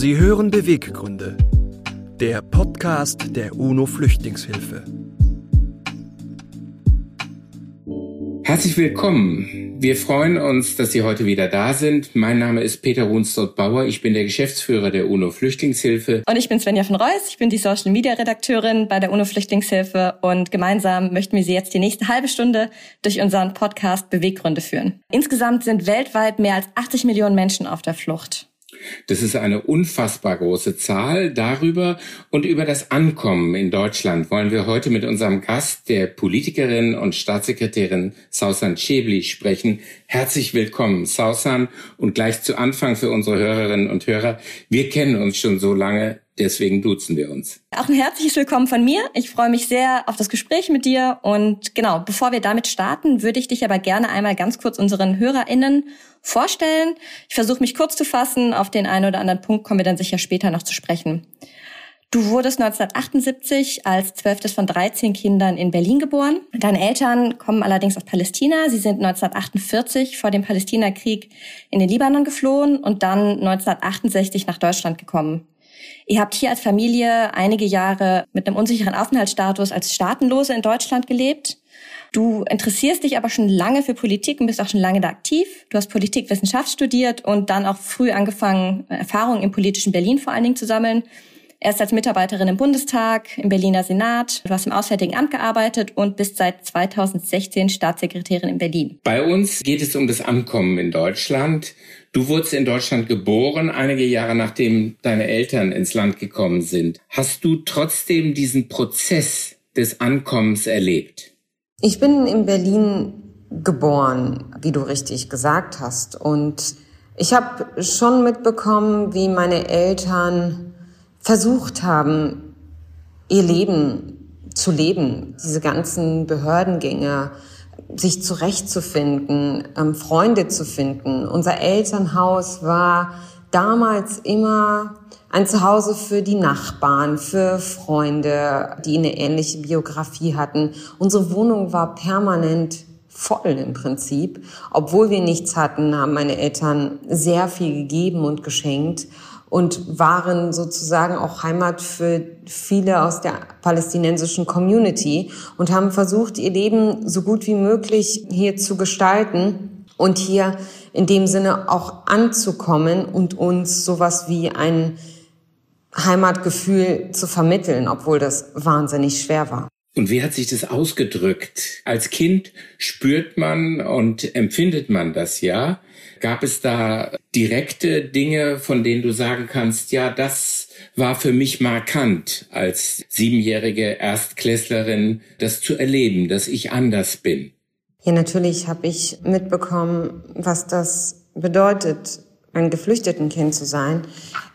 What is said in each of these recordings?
Sie hören Beweggründe, der Podcast der UNO Flüchtlingshilfe. Herzlich willkommen. Wir freuen uns, dass Sie heute wieder da sind. Mein Name ist Peter Runsdorf-Bauer. Ich bin der Geschäftsführer der UNO Flüchtlingshilfe. Und ich bin Svenja von Reus. Ich bin die Social Media Redakteurin bei der UNO Flüchtlingshilfe. Und gemeinsam möchten wir Sie jetzt die nächste halbe Stunde durch unseren Podcast Beweggründe führen. Insgesamt sind weltweit mehr als 80 Millionen Menschen auf der Flucht. Das ist eine unfassbar große Zahl. Darüber und über das Ankommen in Deutschland wollen wir heute mit unserem Gast, der Politikerin und Staatssekretärin Sausan Chebli, sprechen. Herzlich willkommen, Sausan. Und gleich zu Anfang für unsere Hörerinnen und Hörer. Wir kennen uns schon so lange. Deswegen duzen wir uns. Auch ein herzliches Willkommen von mir. Ich freue mich sehr auf das Gespräch mit dir. Und genau, bevor wir damit starten, würde ich dich aber gerne einmal ganz kurz unseren HörerInnen vorstellen. Ich versuche mich kurz zu fassen. Auf den einen oder anderen Punkt kommen wir dann sicher später noch zu sprechen. Du wurdest 1978 als zwölftes von 13 Kindern in Berlin geboren. Deine Eltern kommen allerdings aus Palästina. Sie sind 1948 vor dem Palästinakrieg in den Libanon geflohen und dann 1968 nach Deutschland gekommen. Ihr habt hier als Familie einige Jahre mit einem unsicheren Aufenthaltsstatus als Staatenlose in Deutschland gelebt. Du interessierst dich aber schon lange für Politik und bist auch schon lange da aktiv. Du hast Politikwissenschaft studiert und dann auch früh angefangen, Erfahrungen im politischen Berlin vor allen Dingen zu sammeln. Erst als Mitarbeiterin im Bundestag, im Berliner Senat, du hast im Auswärtigen Amt gearbeitet und bist seit 2016 Staatssekretärin in Berlin. Bei uns geht es um das Ankommen in Deutschland. Du wurdest in Deutschland geboren, einige Jahre nachdem deine Eltern ins Land gekommen sind. Hast du trotzdem diesen Prozess des Ankommens erlebt? Ich bin in Berlin geboren, wie du richtig gesagt hast. Und ich habe schon mitbekommen, wie meine Eltern versucht haben, ihr Leben zu leben, diese ganzen Behördengänge, sich zurechtzufinden, ähm, Freunde zu finden. Unser Elternhaus war damals immer ein Zuhause für die Nachbarn, für Freunde, die eine ähnliche Biografie hatten. Unsere Wohnung war permanent voll im Prinzip. Obwohl wir nichts hatten, haben meine Eltern sehr viel gegeben und geschenkt und waren sozusagen auch Heimat für viele aus der palästinensischen Community und haben versucht, ihr Leben so gut wie möglich hier zu gestalten und hier in dem Sinne auch anzukommen und uns sowas wie ein Heimatgefühl zu vermitteln, obwohl das wahnsinnig schwer war. Und wie hat sich das ausgedrückt? Als Kind spürt man und empfindet man das ja. Gab es da direkte Dinge, von denen du sagen kannst, ja, das war für mich markant als siebenjährige Erstklässlerin, das zu erleben, dass ich anders bin? Ja, natürlich habe ich mitbekommen, was das bedeutet, ein geflüchteten Kind zu sein.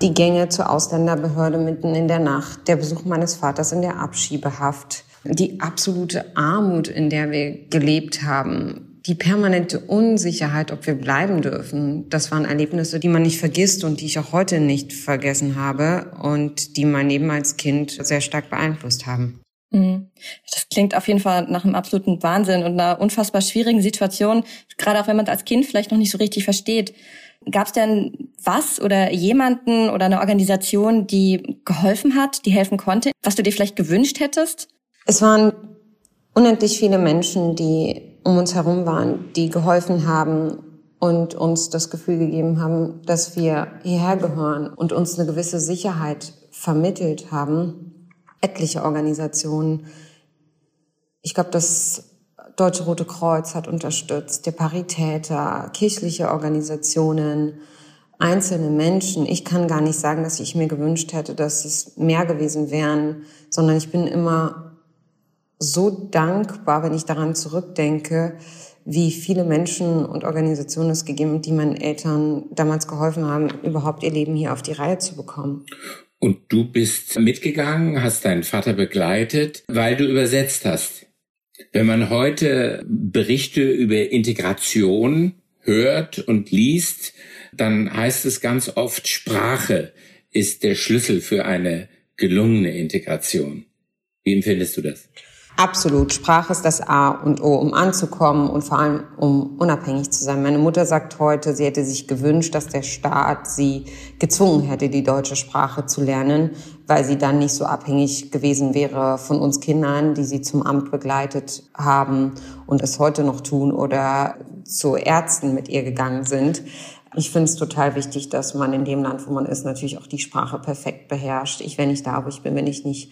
Die Gänge zur Ausländerbehörde mitten in der Nacht, der Besuch meines Vaters in der Abschiebehaft, die absolute Armut, in der wir gelebt haben, die permanente Unsicherheit, ob wir bleiben dürfen, das waren Erlebnisse, die man nicht vergisst und die ich auch heute nicht vergessen habe und die mein Leben als Kind sehr stark beeinflusst haben. Mhm. Das klingt auf jeden Fall nach einem absoluten Wahnsinn und einer unfassbar schwierigen Situation, gerade auch wenn man es als Kind vielleicht noch nicht so richtig versteht. Gab es denn was oder jemanden oder eine Organisation, die geholfen hat, die helfen konnte, was du dir vielleicht gewünscht hättest? Es waren unendlich viele Menschen, die um uns herum waren, die geholfen haben und uns das Gefühl gegeben haben, dass wir hierher gehören und uns eine gewisse Sicherheit vermittelt haben. Etliche Organisationen. Ich glaube, das Deutsche Rote Kreuz hat unterstützt, der Paritäter, kirchliche Organisationen, einzelne Menschen. Ich kann gar nicht sagen, dass ich mir gewünscht hätte, dass es mehr gewesen wären, sondern ich bin immer so dankbar, wenn ich daran zurückdenke, wie viele Menschen und Organisationen es gegeben, die meinen Eltern damals geholfen haben, überhaupt ihr Leben hier auf die Reihe zu bekommen. Und du bist mitgegangen, hast deinen Vater begleitet, weil du übersetzt hast. Wenn man heute Berichte über Integration hört und liest, dann heißt es ganz oft, Sprache ist der Schlüssel für eine gelungene Integration. Wie empfindest du das? Absolut. Sprache ist das A und O, um anzukommen und vor allem um unabhängig zu sein. Meine Mutter sagt heute, sie hätte sich gewünscht, dass der Staat sie gezwungen hätte, die deutsche Sprache zu lernen, weil sie dann nicht so abhängig gewesen wäre von uns Kindern, die sie zum Amt begleitet haben und es heute noch tun oder zu Ärzten mit ihr gegangen sind. Ich finde es total wichtig, dass man in dem Land, wo man ist, natürlich auch die Sprache perfekt beherrscht. Ich, wenn ich da, wo ich bin, wenn ich nicht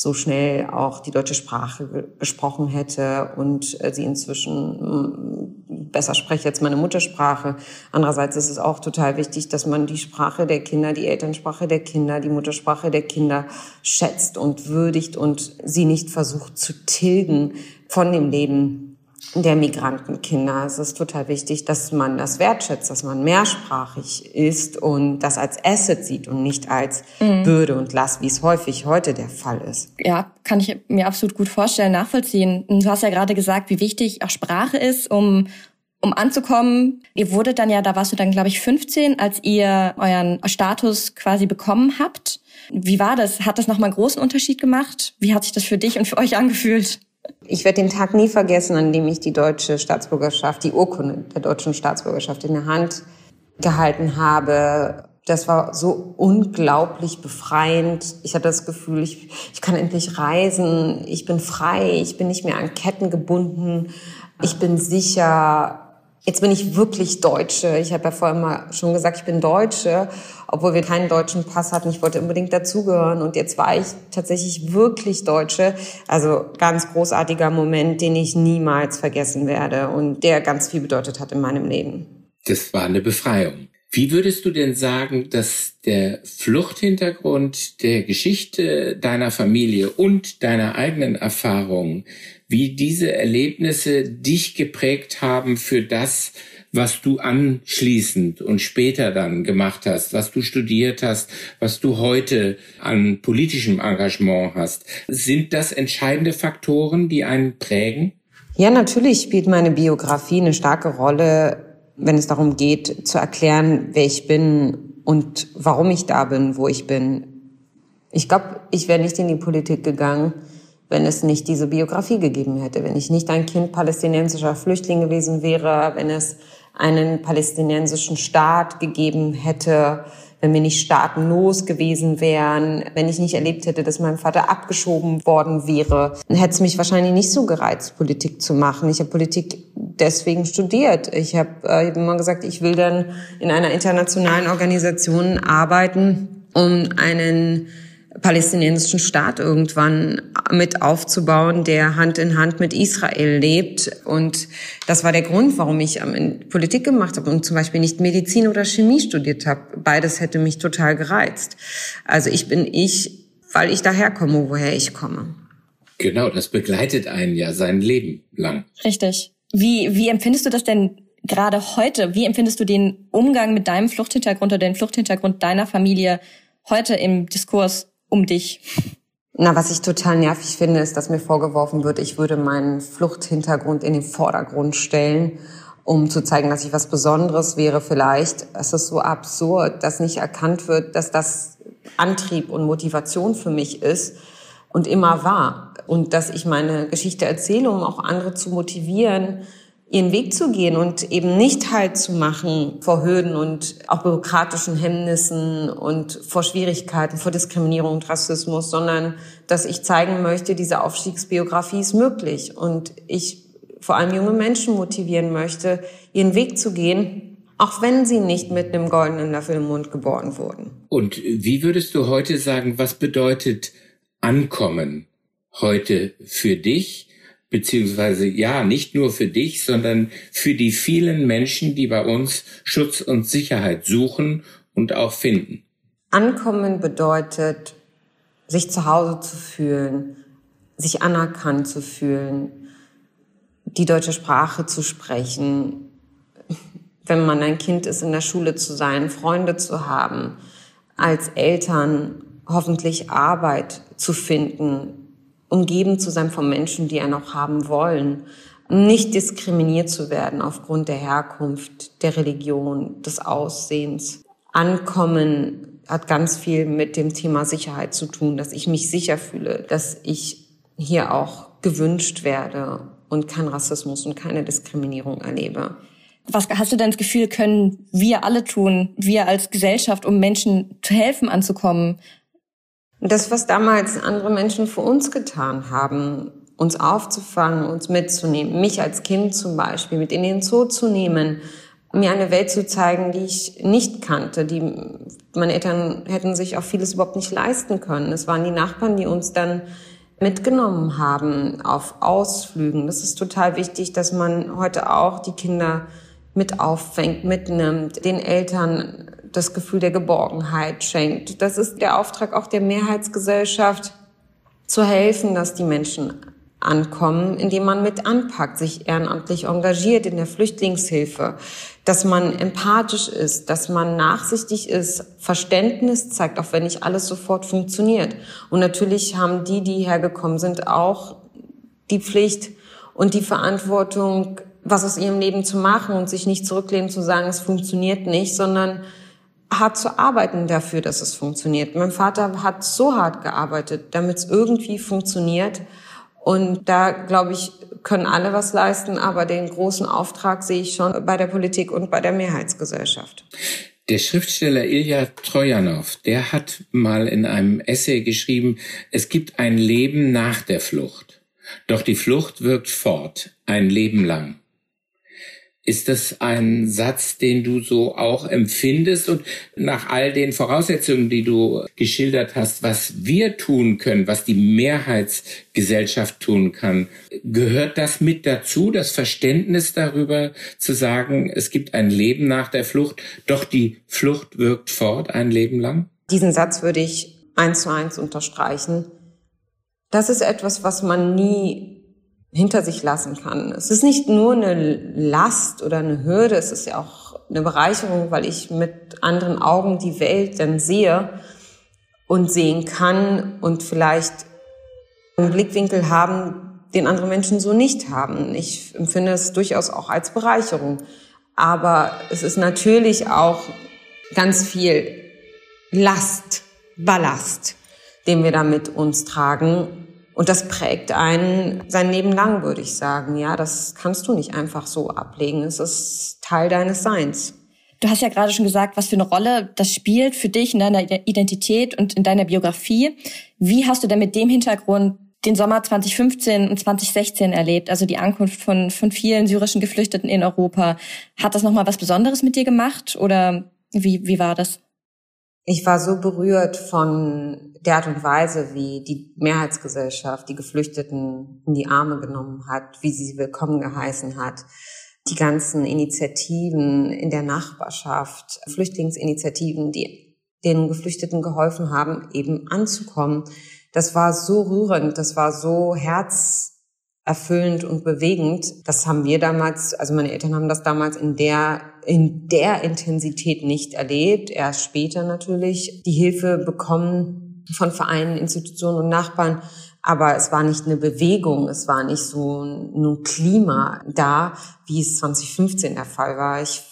so schnell auch die deutsche Sprache gesprochen hätte und äh, sie inzwischen mm, besser spreche jetzt meine Muttersprache. Andererseits ist es auch total wichtig, dass man die Sprache der Kinder, die Elternsprache der Kinder, die Muttersprache der Kinder schätzt und würdigt und sie nicht versucht zu tilgen von dem Leben der Migrantenkinder. Es ist total wichtig, dass man das wertschätzt, dass man mehrsprachig ist und das als Asset sieht und nicht als mhm. Bürde und Last, wie es häufig heute der Fall ist. Ja, kann ich mir absolut gut vorstellen, nachvollziehen. Du hast ja gerade gesagt, wie wichtig auch Sprache ist, um um anzukommen. Ihr wurdet dann ja, da warst du dann, glaube ich, 15, als ihr euren Status quasi bekommen habt. Wie war das? Hat das nochmal einen großen Unterschied gemacht? Wie hat sich das für dich und für euch angefühlt? Ich werde den Tag nie vergessen, an dem ich die deutsche Staatsbürgerschaft, die Urkunde der deutschen Staatsbürgerschaft in der Hand gehalten habe. Das war so unglaublich befreiend. Ich hatte das Gefühl, ich, ich kann endlich reisen. Ich bin frei. Ich bin nicht mehr an Ketten gebunden. Ich bin sicher. Jetzt bin ich wirklich Deutsche. Ich habe ja vorher immer schon gesagt, ich bin Deutsche, obwohl wir keinen deutschen Pass hatten. Ich wollte unbedingt dazugehören und jetzt war ich tatsächlich wirklich Deutsche. Also ganz großartiger Moment, den ich niemals vergessen werde und der ganz viel bedeutet hat in meinem Leben. Das war eine Befreiung. Wie würdest du denn sagen, dass der Fluchthintergrund der Geschichte deiner Familie und deiner eigenen Erfahrungen wie diese Erlebnisse dich geprägt haben für das, was du anschließend und später dann gemacht hast, was du studiert hast, was du heute an politischem Engagement hast. Sind das entscheidende Faktoren, die einen prägen? Ja, natürlich spielt meine Biografie eine starke Rolle, wenn es darum geht, zu erklären, wer ich bin und warum ich da bin, wo ich bin. Ich glaube, ich wäre nicht in die Politik gegangen, wenn es nicht diese Biografie gegeben hätte, wenn ich nicht ein Kind palästinensischer Flüchtling gewesen wäre, wenn es einen palästinensischen Staat gegeben hätte, wenn wir nicht staatenlos gewesen wären, wenn ich nicht erlebt hätte, dass mein Vater abgeschoben worden wäre, dann hätte es mich wahrscheinlich nicht so gereizt, Politik zu machen. Ich habe Politik deswegen studiert. Ich habe äh, immer gesagt, ich will dann in einer internationalen Organisation arbeiten, um einen palästinensischen Staat irgendwann mit aufzubauen, der Hand in Hand mit Israel lebt. Und das war der Grund, warum ich Politik gemacht habe und zum Beispiel nicht Medizin oder Chemie studiert habe. Beides hätte mich total gereizt. Also ich bin ich, weil ich daherkomme, woher ich komme. Genau, das begleitet einen ja sein Leben lang. Richtig. Wie, wie empfindest du das denn gerade heute? Wie empfindest du den Umgang mit deinem Fluchthintergrund oder den Fluchthintergrund deiner Familie heute im Diskurs um dich? Na, was ich total nervig finde, ist, dass mir vorgeworfen wird, ich würde meinen Fluchthintergrund in den Vordergrund stellen, um zu zeigen, dass ich was Besonderes wäre vielleicht. Es ist so absurd, dass nicht erkannt wird, dass das Antrieb und Motivation für mich ist und immer war. Und dass ich meine Geschichte erzähle, um auch andere zu motivieren, ihren Weg zu gehen und eben nicht halt zu machen vor Hürden und auch bürokratischen Hemmnissen und vor Schwierigkeiten, vor Diskriminierung und Rassismus, sondern dass ich zeigen möchte, diese Aufstiegsbiografie ist möglich und ich vor allem junge Menschen motivieren möchte, ihren Weg zu gehen, auch wenn sie nicht mit einem goldenen Löffel im Mund geboren wurden. Und wie würdest du heute sagen, was bedeutet Ankommen heute für dich? Beziehungsweise ja, nicht nur für dich, sondern für die vielen Menschen, die bei uns Schutz und Sicherheit suchen und auch finden. Ankommen bedeutet, sich zu Hause zu fühlen, sich anerkannt zu fühlen, die deutsche Sprache zu sprechen, wenn man ein Kind ist, in der Schule zu sein, Freunde zu haben, als Eltern hoffentlich Arbeit zu finden, umgeben zu sein von Menschen, die einen auch haben wollen, nicht diskriminiert zu werden aufgrund der Herkunft, der Religion, des Aussehens. Ankommen hat ganz viel mit dem Thema Sicherheit zu tun, dass ich mich sicher fühle, dass ich hier auch gewünscht werde und kein Rassismus und keine Diskriminierung erlebe. Was hast du denn das Gefühl, können wir alle tun, wir als Gesellschaft, um Menschen zu helfen, anzukommen? Das, was damals andere Menschen für uns getan haben, uns aufzufangen, uns mitzunehmen, mich als Kind zum Beispiel mit in den Zoo zu nehmen, mir eine Welt zu zeigen, die ich nicht kannte. Die, meine Eltern hätten sich auch vieles überhaupt nicht leisten können. Es waren die Nachbarn, die uns dann mitgenommen haben auf Ausflügen. Das ist total wichtig, dass man heute auch die Kinder mit auffängt, mitnimmt, den Eltern das Gefühl der Geborgenheit schenkt. Das ist der Auftrag auch der Mehrheitsgesellschaft, zu helfen, dass die Menschen ankommen, indem man mit anpackt, sich ehrenamtlich engagiert in der Flüchtlingshilfe, dass man empathisch ist, dass man nachsichtig ist, Verständnis zeigt, auch wenn nicht alles sofort funktioniert. Und natürlich haben die, die hergekommen sind, auch die Pflicht und die Verantwortung, was aus ihrem Leben zu machen und sich nicht zurücklehnen zu sagen, es funktioniert nicht, sondern hart zu arbeiten dafür, dass es funktioniert. Mein Vater hat so hart gearbeitet, damit es irgendwie funktioniert. Und da, glaube ich, können alle was leisten, aber den großen Auftrag sehe ich schon bei der Politik und bei der Mehrheitsgesellschaft. Der Schriftsteller Ilya Trojanow, der hat mal in einem Essay geschrieben, es gibt ein Leben nach der Flucht. Doch die Flucht wirkt fort, ein Leben lang. Ist das ein Satz, den du so auch empfindest und nach all den Voraussetzungen, die du geschildert hast, was wir tun können, was die Mehrheitsgesellschaft tun kann, gehört das mit dazu, das Verständnis darüber zu sagen, es gibt ein Leben nach der Flucht, doch die Flucht wirkt fort ein Leben lang? Diesen Satz würde ich eins zu eins unterstreichen. Das ist etwas, was man nie hinter sich lassen kann. Es ist nicht nur eine Last oder eine Hürde, es ist ja auch eine Bereicherung, weil ich mit anderen Augen die Welt dann sehe und sehen kann und vielleicht einen Blickwinkel haben, den andere Menschen so nicht haben. Ich empfinde es durchaus auch als Bereicherung. Aber es ist natürlich auch ganz viel Last, Ballast, den wir da mit uns tragen und das prägt einen sein Leben lang, würde ich sagen. Ja, das kannst du nicht einfach so ablegen. Es ist Teil deines Seins. Du hast ja gerade schon gesagt, was für eine Rolle das spielt für dich in deiner Identität und in deiner Biografie. Wie hast du denn mit dem Hintergrund den Sommer 2015 und 2016 erlebt, also die Ankunft von, von vielen syrischen Geflüchteten in Europa? Hat das nochmal was Besonderes mit dir gemacht oder wie, wie war das? Ich war so berührt von der Art und Weise, wie die Mehrheitsgesellschaft die Geflüchteten in die Arme genommen hat, wie sie willkommen geheißen hat. Die ganzen Initiativen in der Nachbarschaft, Flüchtlingsinitiativen, die den Geflüchteten geholfen haben, eben anzukommen. Das war so rührend, das war so herzerfüllend und bewegend. Das haben wir damals, also meine Eltern haben das damals in der in der Intensität nicht erlebt. Erst später natürlich die Hilfe bekommen von Vereinen, Institutionen und Nachbarn. Aber es war nicht eine Bewegung, es war nicht so ein Klima da, wie es 2015 der Fall war. Ich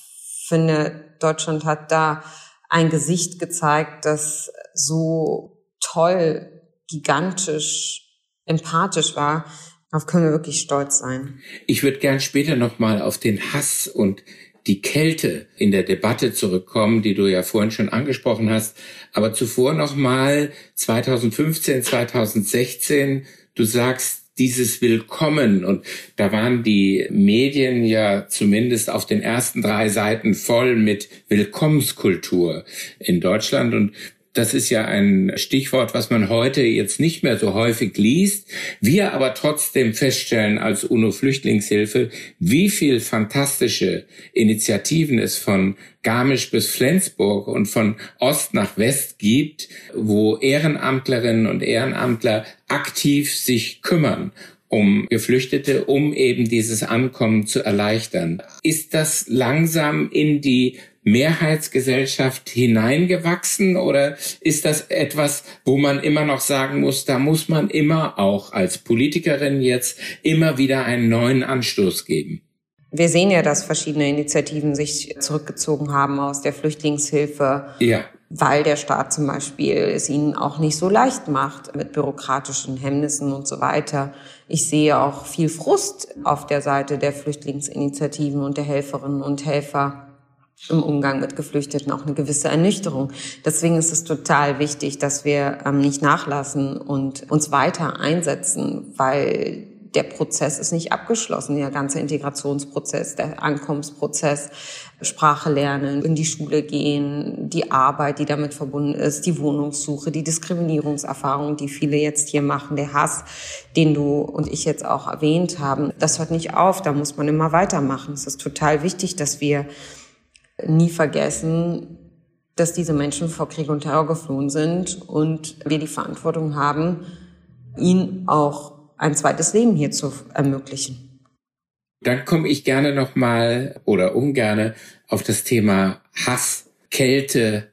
finde, Deutschland hat da ein Gesicht gezeigt, das so toll, gigantisch, empathisch war. Darauf können wir wirklich stolz sein. Ich würde gern später nochmal auf den Hass und die Kälte in der Debatte zurückkommen, die du ja vorhin schon angesprochen hast. Aber zuvor nochmal 2015, 2016, du sagst, dieses Willkommen und da waren die Medien ja zumindest auf den ersten drei Seiten voll mit Willkommenskultur in Deutschland und das ist ja ein Stichwort, was man heute jetzt nicht mehr so häufig liest. Wir aber trotzdem feststellen als UNO-Flüchtlingshilfe, wie viel fantastische Initiativen es von Garmisch bis Flensburg und von Ost nach West gibt, wo Ehrenamtlerinnen und Ehrenamtler aktiv sich kümmern um Geflüchtete, um eben dieses Ankommen zu erleichtern. Ist das langsam in die Mehrheitsgesellschaft hineingewachsen oder ist das etwas, wo man immer noch sagen muss, da muss man immer auch als Politikerin jetzt immer wieder einen neuen Anstoß geben? Wir sehen ja, dass verschiedene Initiativen sich zurückgezogen haben aus der Flüchtlingshilfe. Ja. weil der Staat zum Beispiel es ihnen auch nicht so leicht macht mit bürokratischen Hemmnissen und so weiter. Ich sehe auch viel Frust auf der Seite der Flüchtlingsinitiativen und der Helferinnen und Helfer im Umgang mit Geflüchteten auch eine gewisse Ernüchterung. Deswegen ist es total wichtig, dass wir ähm, nicht nachlassen und uns weiter einsetzen, weil der Prozess ist nicht abgeschlossen, der ganze Integrationsprozess, der Ankommensprozess, Sprache lernen, in die Schule gehen, die Arbeit, die damit verbunden ist, die Wohnungssuche, die Diskriminierungserfahrung, die viele jetzt hier machen, der Hass, den du und ich jetzt auch erwähnt haben, das hört nicht auf, da muss man immer weitermachen. Es ist total wichtig, dass wir nie vergessen, dass diese Menschen vor Krieg und Terror geflohen sind und wir die Verantwortung haben, ihnen auch ein zweites Leben hier zu ermöglichen. Dann komme ich gerne nochmal oder ungerne auf das Thema Hass, Kälte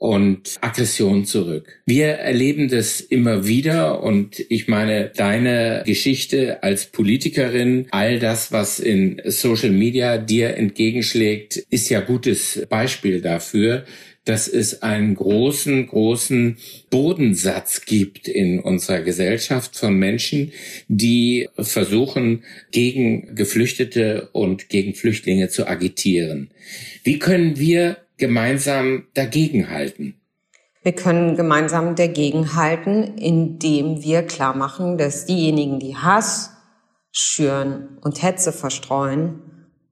und Aggression zurück. Wir erleben das immer wieder und ich meine, deine Geschichte als Politikerin, all das, was in Social Media dir entgegenschlägt, ist ja gutes Beispiel dafür, dass es einen großen, großen Bodensatz gibt in unserer Gesellschaft von Menschen, die versuchen, gegen Geflüchtete und gegen Flüchtlinge zu agitieren. Wie können wir gemeinsam dagegenhalten? Wir können gemeinsam dagegenhalten, indem wir klar machen, dass diejenigen, die Hass schüren und Hetze verstreuen,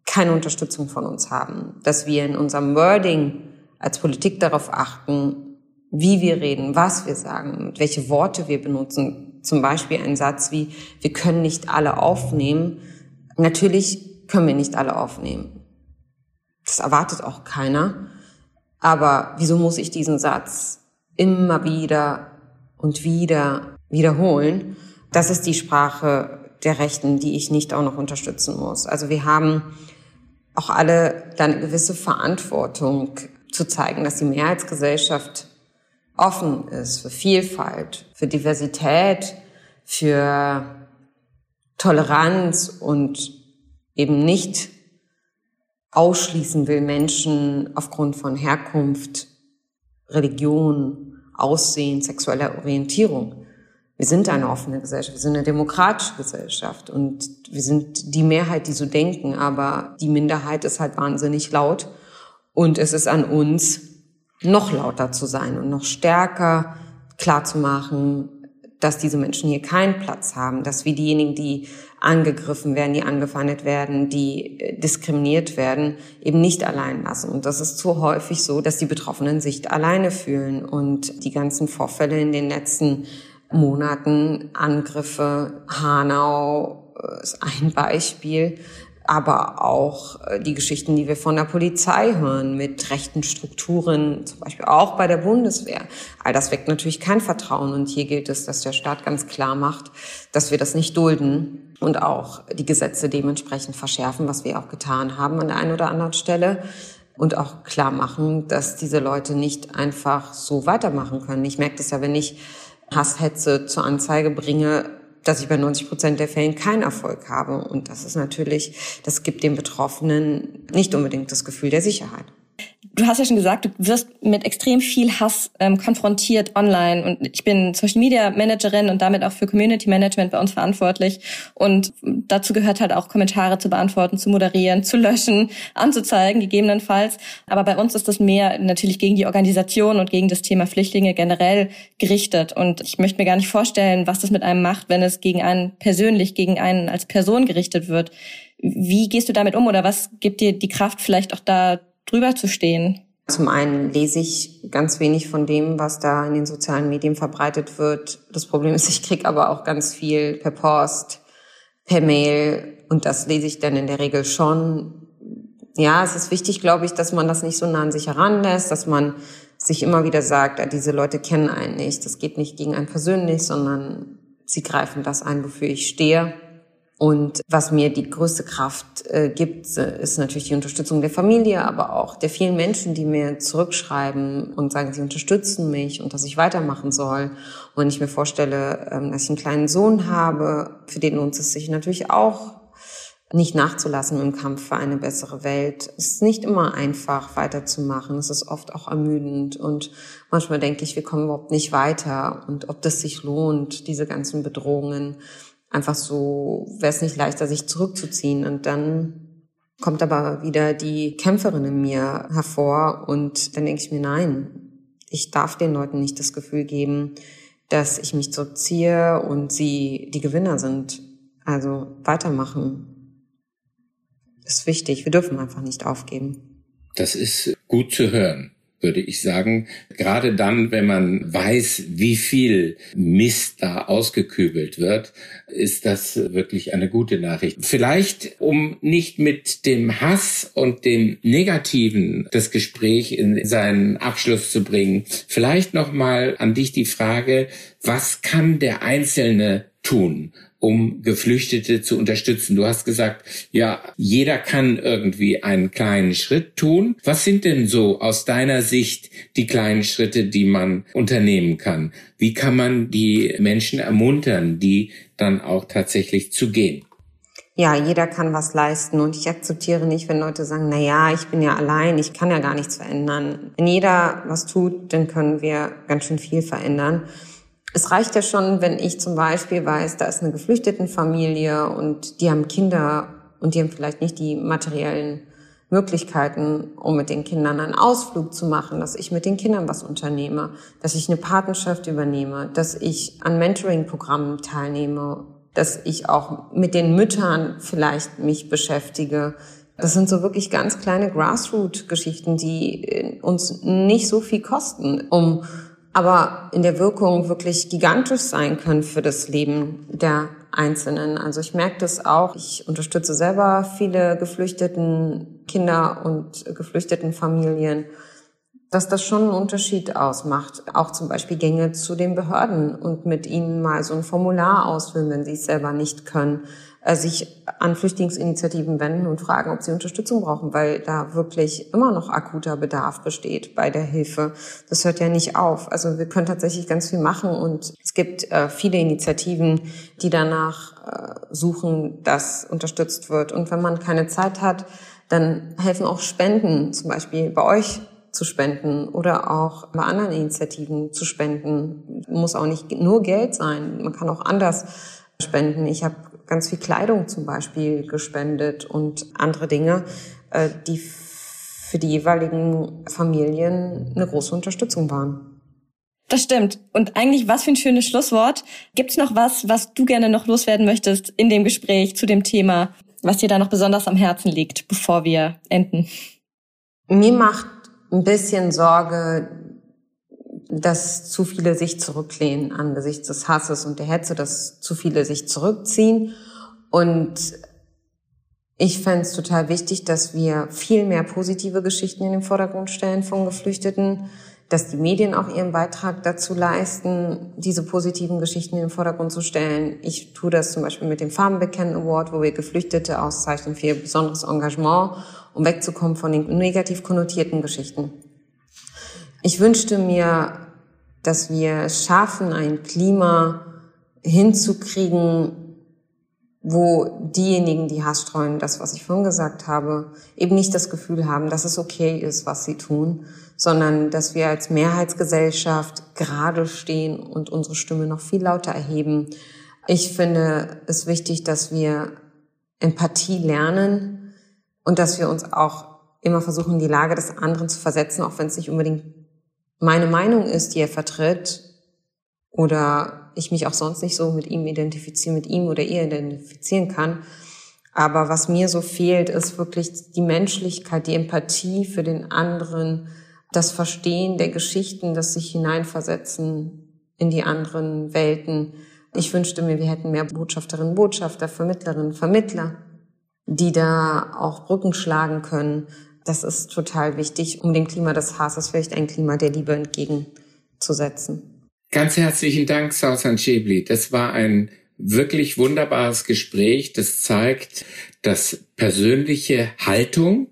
keine Unterstützung von uns haben. Dass wir in unserem Wording als Politik darauf achten, wie wir reden, was wir sagen, welche Worte wir benutzen. Zum Beispiel ein Satz wie, wir können nicht alle aufnehmen. Natürlich können wir nicht alle aufnehmen. Das erwartet auch keiner. Aber wieso muss ich diesen Satz immer wieder und wieder wiederholen? Das ist die Sprache der Rechten, die ich nicht auch noch unterstützen muss. Also wir haben auch alle dann eine gewisse Verantwortung zu zeigen, dass die Mehrheitsgesellschaft offen ist für Vielfalt, für Diversität, für Toleranz und eben nicht ausschließen will Menschen aufgrund von Herkunft, Religion, Aussehen, sexueller Orientierung. Wir sind eine offene Gesellschaft, wir sind eine demokratische Gesellschaft und wir sind die Mehrheit, die so denken, aber die Minderheit ist halt wahnsinnig laut und es ist an uns, noch lauter zu sein und noch stärker klarzumachen, dass diese Menschen hier keinen Platz haben, dass wir diejenigen, die angegriffen werden, die angefeindet werden, die äh, diskriminiert werden, eben nicht allein lassen. Und das ist zu häufig so, dass die Betroffenen sich alleine fühlen. Und die ganzen Vorfälle in den letzten Monaten, Angriffe, Hanau äh, ist ein Beispiel, aber auch äh, die Geschichten, die wir von der Polizei hören, mit rechten Strukturen, zum Beispiel auch bei der Bundeswehr. All das weckt natürlich kein Vertrauen. Und hier gilt es, dass der Staat ganz klar macht, dass wir das nicht dulden und auch die Gesetze dementsprechend verschärfen, was wir auch getan haben an der einen oder anderen Stelle. Und auch klar machen, dass diese Leute nicht einfach so weitermachen können. Ich merke das ja, wenn ich Hasshetze zur Anzeige bringe, dass ich bei 90 Prozent der Fällen keinen Erfolg habe. Und das ist natürlich, das gibt den Betroffenen nicht unbedingt das Gefühl der Sicherheit. Du hast ja schon gesagt, du wirst mit extrem viel Hass ähm, konfrontiert online und ich bin Social Media Managerin und damit auch für Community Management bei uns verantwortlich und dazu gehört halt auch Kommentare zu beantworten, zu moderieren, zu löschen, anzuzeigen gegebenenfalls. Aber bei uns ist das mehr natürlich gegen die Organisation und gegen das Thema Flüchtlinge generell gerichtet und ich möchte mir gar nicht vorstellen, was das mit einem macht, wenn es gegen einen persönlich, gegen einen als Person gerichtet wird. Wie gehst du damit um oder was gibt dir die Kraft vielleicht auch da drüber zu stehen? Zum einen lese ich ganz wenig von dem, was da in den sozialen Medien verbreitet wird. Das Problem ist, ich kriege aber auch ganz viel per Post, per Mail und das lese ich dann in der Regel schon. Ja, es ist wichtig, glaube ich, dass man das nicht so nah an sich heranlässt, dass man sich immer wieder sagt, ah, diese Leute kennen einen nicht. Das geht nicht gegen einen persönlich, sondern sie greifen das ein, wofür ich stehe. Und was mir die größte Kraft äh, gibt, ist natürlich die Unterstützung der Familie, aber auch der vielen Menschen, die mir zurückschreiben und sagen, sie unterstützen mich und dass ich weitermachen soll. Und wenn ich mir vorstelle, ähm, dass ich einen kleinen Sohn habe, für den lohnt es sich natürlich auch, nicht nachzulassen im Kampf für eine bessere Welt. Es ist nicht immer einfach weiterzumachen. Es ist oft auch ermüdend und manchmal denke ich, wir kommen überhaupt nicht weiter und ob das sich lohnt, diese ganzen Bedrohungen. Einfach so wäre es nicht leichter, sich zurückzuziehen und dann kommt aber wieder die Kämpferin in mir hervor und dann denke ich mir, nein, ich darf den Leuten nicht das Gefühl geben, dass ich mich zurückziehe und sie die Gewinner sind. Also weitermachen ist wichtig. Wir dürfen einfach nicht aufgeben. Das ist gut zu hören würde ich sagen. Gerade dann, wenn man weiß, wie viel Mist da ausgekübelt wird, ist das wirklich eine gute Nachricht. Vielleicht, um nicht mit dem Hass und dem Negativen das Gespräch in seinen Abschluss zu bringen, vielleicht nochmal an dich die Frage, was kann der Einzelne tun? um Geflüchtete zu unterstützen. Du hast gesagt, ja, jeder kann irgendwie einen kleinen Schritt tun. Was sind denn so aus deiner Sicht die kleinen Schritte, die man unternehmen kann? Wie kann man die Menschen ermuntern, die dann auch tatsächlich zu gehen? Ja, jeder kann was leisten und ich akzeptiere nicht, wenn Leute sagen, na ja, ich bin ja allein, ich kann ja gar nichts verändern. Wenn jeder was tut, dann können wir ganz schön viel verändern es reicht ja schon, wenn ich zum Beispiel weiß, da ist eine Geflüchtetenfamilie und die haben Kinder und die haben vielleicht nicht die materiellen Möglichkeiten, um mit den Kindern einen Ausflug zu machen, dass ich mit den Kindern was unternehme, dass ich eine Patenschaft übernehme, dass ich an Mentoring-Programmen teilnehme, dass ich auch mit den Müttern vielleicht mich beschäftige. Das sind so wirklich ganz kleine Grassroot-Geschichten, die uns nicht so viel kosten, um aber in der Wirkung wirklich gigantisch sein können für das Leben der Einzelnen. Also ich merke das auch. Ich unterstütze selber viele geflüchteten Kinder und geflüchteten Familien, dass das schon einen Unterschied ausmacht. Auch zum Beispiel Gänge zu den Behörden und mit ihnen mal so ein Formular ausfüllen, wenn sie es selber nicht können sich an Flüchtlingsinitiativen wenden und fragen, ob sie Unterstützung brauchen, weil da wirklich immer noch akuter Bedarf besteht bei der Hilfe. Das hört ja nicht auf. Also wir können tatsächlich ganz viel machen und es gibt äh, viele Initiativen, die danach äh, suchen, dass unterstützt wird. Und wenn man keine Zeit hat, dann helfen auch Spenden, zum Beispiel bei euch zu spenden oder auch bei anderen Initiativen zu spenden. Muss auch nicht nur Geld sein, man kann auch anders spenden. Ich habe ganz viel Kleidung zum Beispiel gespendet und andere Dinge, äh, die für die jeweiligen Familien eine große Unterstützung waren. Das stimmt. Und eigentlich, was für ein schönes Schlusswort. Gibt es noch was, was du gerne noch loswerden möchtest in dem Gespräch zu dem Thema, was dir da noch besonders am Herzen liegt, bevor wir enden? Mir macht ein bisschen Sorge dass zu viele sich zurücklehnen angesichts des Hasses und der Hetze, dass zu viele sich zurückziehen. Und ich fände es total wichtig, dass wir viel mehr positive Geschichten in den Vordergrund stellen von Geflüchteten, dass die Medien auch ihren Beitrag dazu leisten, diese positiven Geschichten in den Vordergrund zu stellen. Ich tue das zum Beispiel mit dem Farbenbekennen Award, wo wir Geflüchtete auszeichnen für ihr besonderes Engagement, um wegzukommen von den negativ konnotierten Geschichten. Ich wünschte mir, dass wir es schaffen, ein Klima hinzukriegen, wo diejenigen, die Hass streuen, das, was ich vorhin gesagt habe, eben nicht das Gefühl haben, dass es okay ist, was sie tun, sondern dass wir als Mehrheitsgesellschaft gerade stehen und unsere Stimme noch viel lauter erheben. Ich finde es wichtig, dass wir Empathie lernen und dass wir uns auch immer versuchen, die Lage des anderen zu versetzen, auch wenn es nicht unbedingt meine Meinung ist, die er vertritt, oder ich mich auch sonst nicht so mit ihm identifizieren, mit ihm oder ihr identifizieren kann. Aber was mir so fehlt, ist wirklich die Menschlichkeit, die Empathie für den anderen, das Verstehen der Geschichten, das sich hineinversetzen in die anderen Welten. Ich wünschte mir, wir hätten mehr Botschafterinnen, Botschafter, Vermittlerinnen, Vermittler, die da auch Brücken schlagen können das ist total wichtig, um dem Klima des Hasses vielleicht ein Klima der Liebe entgegenzusetzen. Ganz herzlichen Dank, Sausan Chebli. Das war ein wirklich wunderbares Gespräch. Das zeigt, dass persönliche Haltung,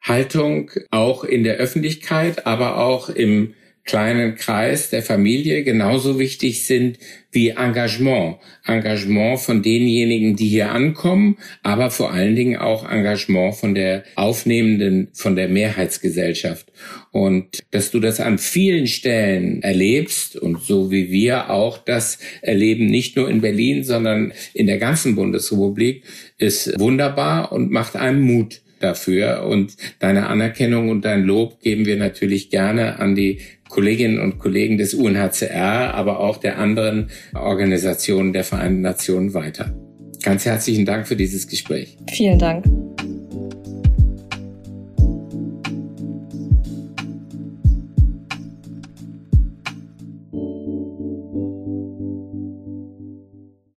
Haltung auch in der Öffentlichkeit, aber auch im kleinen Kreis der Familie genauso wichtig sind wie Engagement. Engagement von denjenigen, die hier ankommen, aber vor allen Dingen auch Engagement von der aufnehmenden, von der Mehrheitsgesellschaft. Und dass du das an vielen Stellen erlebst und so wie wir auch das erleben, nicht nur in Berlin, sondern in der ganzen Bundesrepublik, ist wunderbar und macht einem Mut dafür. Und deine Anerkennung und dein Lob geben wir natürlich gerne an die Kolleginnen und Kollegen des UNHCR, aber auch der anderen Organisationen der Vereinten Nationen weiter. Ganz herzlichen Dank für dieses Gespräch. Vielen Dank.